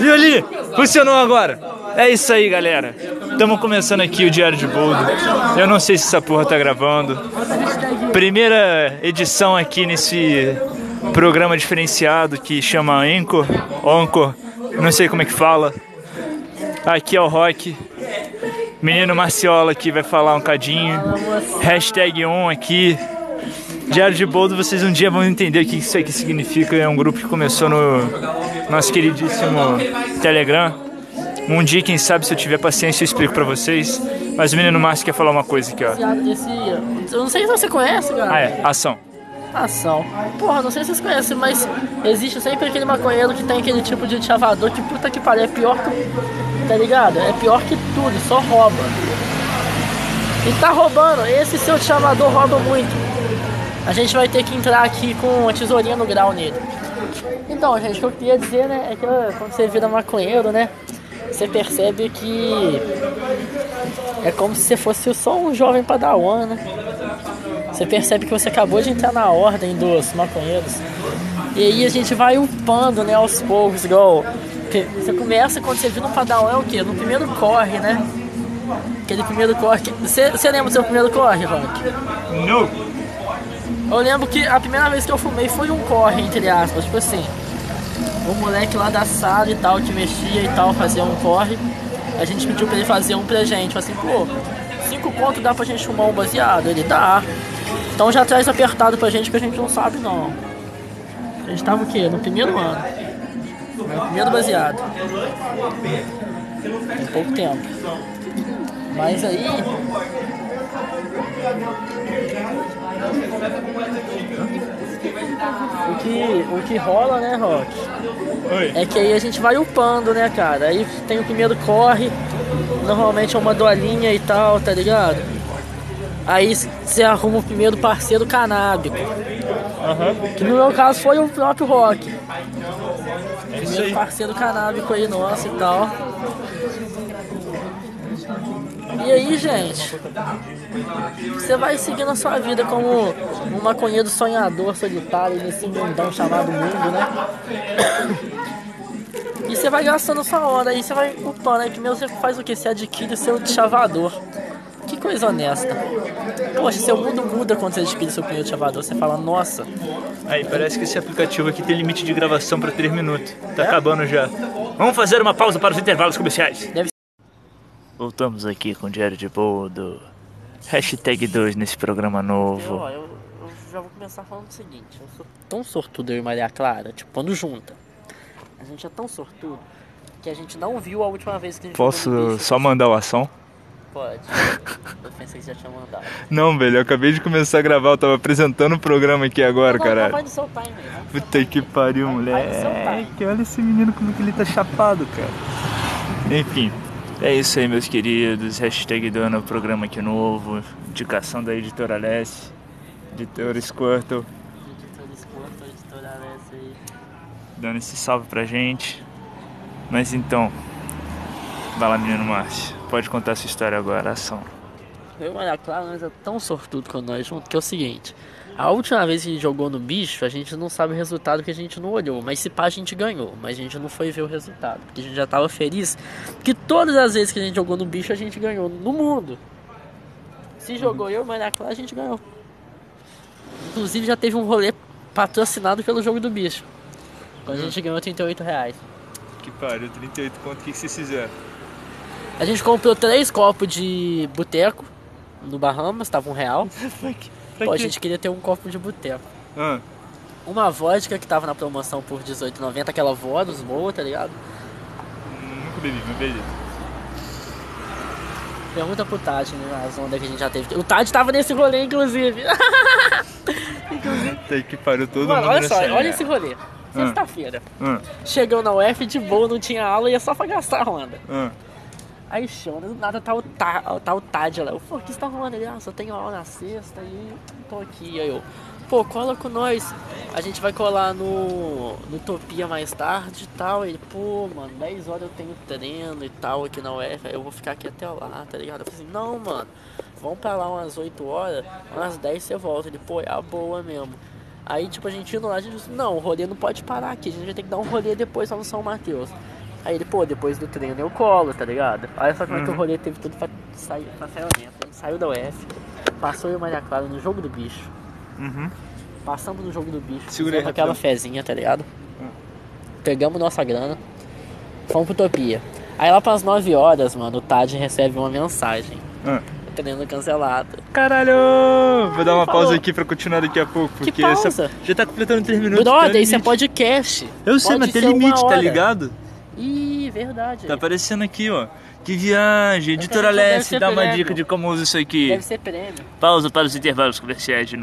E ali, funcionou agora. É isso aí, galera. Estamos começando aqui o Diário de Boldo. Eu não sei se essa porra tá gravando. Primeira edição aqui nesse programa diferenciado que chama Anchor, Anchor, não sei como é que fala. Aqui é o Rock. Menino Marciola aqui vai falar um cadinho. Hashtag on aqui. Diário de Boldo, vocês um dia vão entender o que isso aqui significa. É um grupo que começou no nosso queridíssimo Telegram. Um dia, quem sabe, se eu tiver paciência, eu explico pra vocês. Mas o menino Márcio quer falar uma coisa aqui, ó. eu não sei se você conhece, cara. Ah, é, ação. Ação. Porra, não sei se vocês conhecem, mas existe sempre aquele maconheiro que tem aquele tipo de chavador que puta que pariu, é pior que. Tá ligado? É pior que tudo, só rouba. E tá roubando, esse seu chavador rouba muito. A gente vai ter que entrar aqui com a tesourinha no grau nele. Então, gente, o que eu queria dizer, né, é que quando você vira maconheiro, né, você percebe que é como se você fosse só um jovem padawan, né? Você percebe que você acabou de entrar na ordem dos maconheiros. E aí a gente vai upando, né, aos poucos, igual. Você começa quando você vira um padawan é o quê? No primeiro corre, né? Aquele primeiro corre. Você, você lembra do seu primeiro corre, Rock? Não! Eu lembro que a primeira vez que eu fumei foi um corre, entre aspas, tipo assim. O moleque lá da sala e tal, que mexia e tal, fazia um corre. A gente pediu pra ele fazer um pra gente. Assim, pô, cinco contos dá pra gente fumar um baseado? Ele dá. Então já traz apertado pra gente que a gente não sabe não. A gente tava o quê? No primeiro ano. No primeiro baseado. Tem pouco tempo. Mas aí o que, o que rola, né, Rock? Oi. É que aí a gente vai upando, né, cara? Aí tem o primeiro corre, normalmente é uma dolinha e tal, tá ligado? Aí você arruma o primeiro parceiro canábico. Uhum. Que no meu caso foi o próprio Rock. É primeiro parceiro canábico aí nosso e tal. E aí, gente, você vai seguindo a sua vida como um maconheiro sonhador solitário nesse mundão chamado mundo, né? E você vai gastando sua hora, aí você vai upando, aí primeiro você faz o que? Você adquire o seu chavador. Que coisa honesta. Poxa, seu mundo muda quando você adquire seu primeiro chavador. Você fala, nossa. Aí, parece que esse aplicativo aqui tem limite de gravação para 3 minutos. Tá é? acabando já. Vamos fazer uma pausa para os intervalos comerciais. Deve Voltamos aqui com o Diário de Boldo. Hashtag 2 nesse programa novo. Eu, eu, eu, já vou começar falando o seguinte: eu sou tão sortudo, eu e Maria Clara, tipo, quando junta. A gente é tão sortudo que a gente não viu a última vez que a gente Posso só mandar o ação? Pode. eu pensei que já tinha mandado. Não, velho, eu acabei de começar a gravar, eu tava apresentando o programa aqui agora, não, cara. Vai no seu time? Puta que pariu, moleque. Olha esse menino como que ele tá chapado, cara. Enfim. É isso aí, meus queridos. Hashtag dando o programa aqui novo. Indicação da editora Alessi. Editora Squirtle. Editora Squirtle, editora Alessi aí. Dando esse salve pra gente. Mas então. Vai lá, menino Márcio. Pode contar sua história agora, ação. Eu, olha, claro, nós é tão sortudo com nós junto que é o seguinte. A última vez que a gente jogou no bicho, a gente não sabe o resultado que a gente não olhou. Mas se pá, a gente ganhou. Mas a gente não foi ver o resultado. Porque a gente já tava feliz. Que todas as vezes que a gente jogou no bicho, a gente ganhou. No mundo. Se jogou eu, mas na classe a gente ganhou. Inclusive já teve um rolê patrocinado pelo jogo do bicho. Quando a gente ganhou 38 reais. Que pariu, 38 quanto? O que vocês fizeram? A gente comprou três copos de boteco no Bahamas, tava um real. Pô, a gente queria ter um copo de boteco. Ah. Uma vodka que tava na promoção por R$18,90, aquela Vodus boa, tá ligado? Hum, nunca bebi, não bebi. Pergunta pro Tade, né, as ondas que a gente já teve. O Tade tava nesse rolê, inclusive. inclusive. Tem que pariu todo Mano, mundo olha só, olha esse rolê. Ah. Sexta-feira. Ah. Chegou na UF de boa, não tinha aula, ia só pra gastar a onda. Ah. Aí chama, do nada tá o, tá, tá o Tad lá. Eu o que você tá arrumando? Ele, ah, só tenho aula na sexta e tô aqui. Aí eu, pô, cola com nós. A gente vai colar no, no Utopia mais tarde e tal. Ele, pô, mano, 10 horas eu tenho treino e tal aqui na UF. Eu vou ficar aqui até lá, tá ligado? Eu falei assim, não, mano, vamos pra lá umas 8 horas, umas 10 você volta. Ele, pô, é a boa mesmo. Aí, tipo, a gente indo lá, a gente disse, não, o rolê não pode parar aqui, a gente vai ter que dar um rolê depois lá no São Mateus. Aí ele, pô, depois do treino eu colo, tá ligado? Olha só como é que o rolê teve tudo pra sair, pra sair dentro. Ele saiu da UF, passou eu e Maria Clara no jogo do bicho. Uhum. Passamos no jogo do bicho, fizemos aquela fezinha, tá ligado? Pegamos nossa grana, fomos pro Utopia. Aí lá pras 9 horas, mano, o Tad recebe uma mensagem. Ah. Treino cancelado. Caralho! Vou dar uma Falou. pausa aqui pra continuar daqui a pouco, Que porque pausa? essa já tá completando 3 minutos. Brother, isso é limite. podcast. Eu sei, mas tem limite, tá ligado? Ih, verdade. Tá aparecendo aqui, ó. Que viagem. Editora Leste, dá uma prêmio. dica de como usa isso aqui. Deve ser prêmio. Pausa para os intervalos comerciais de novo.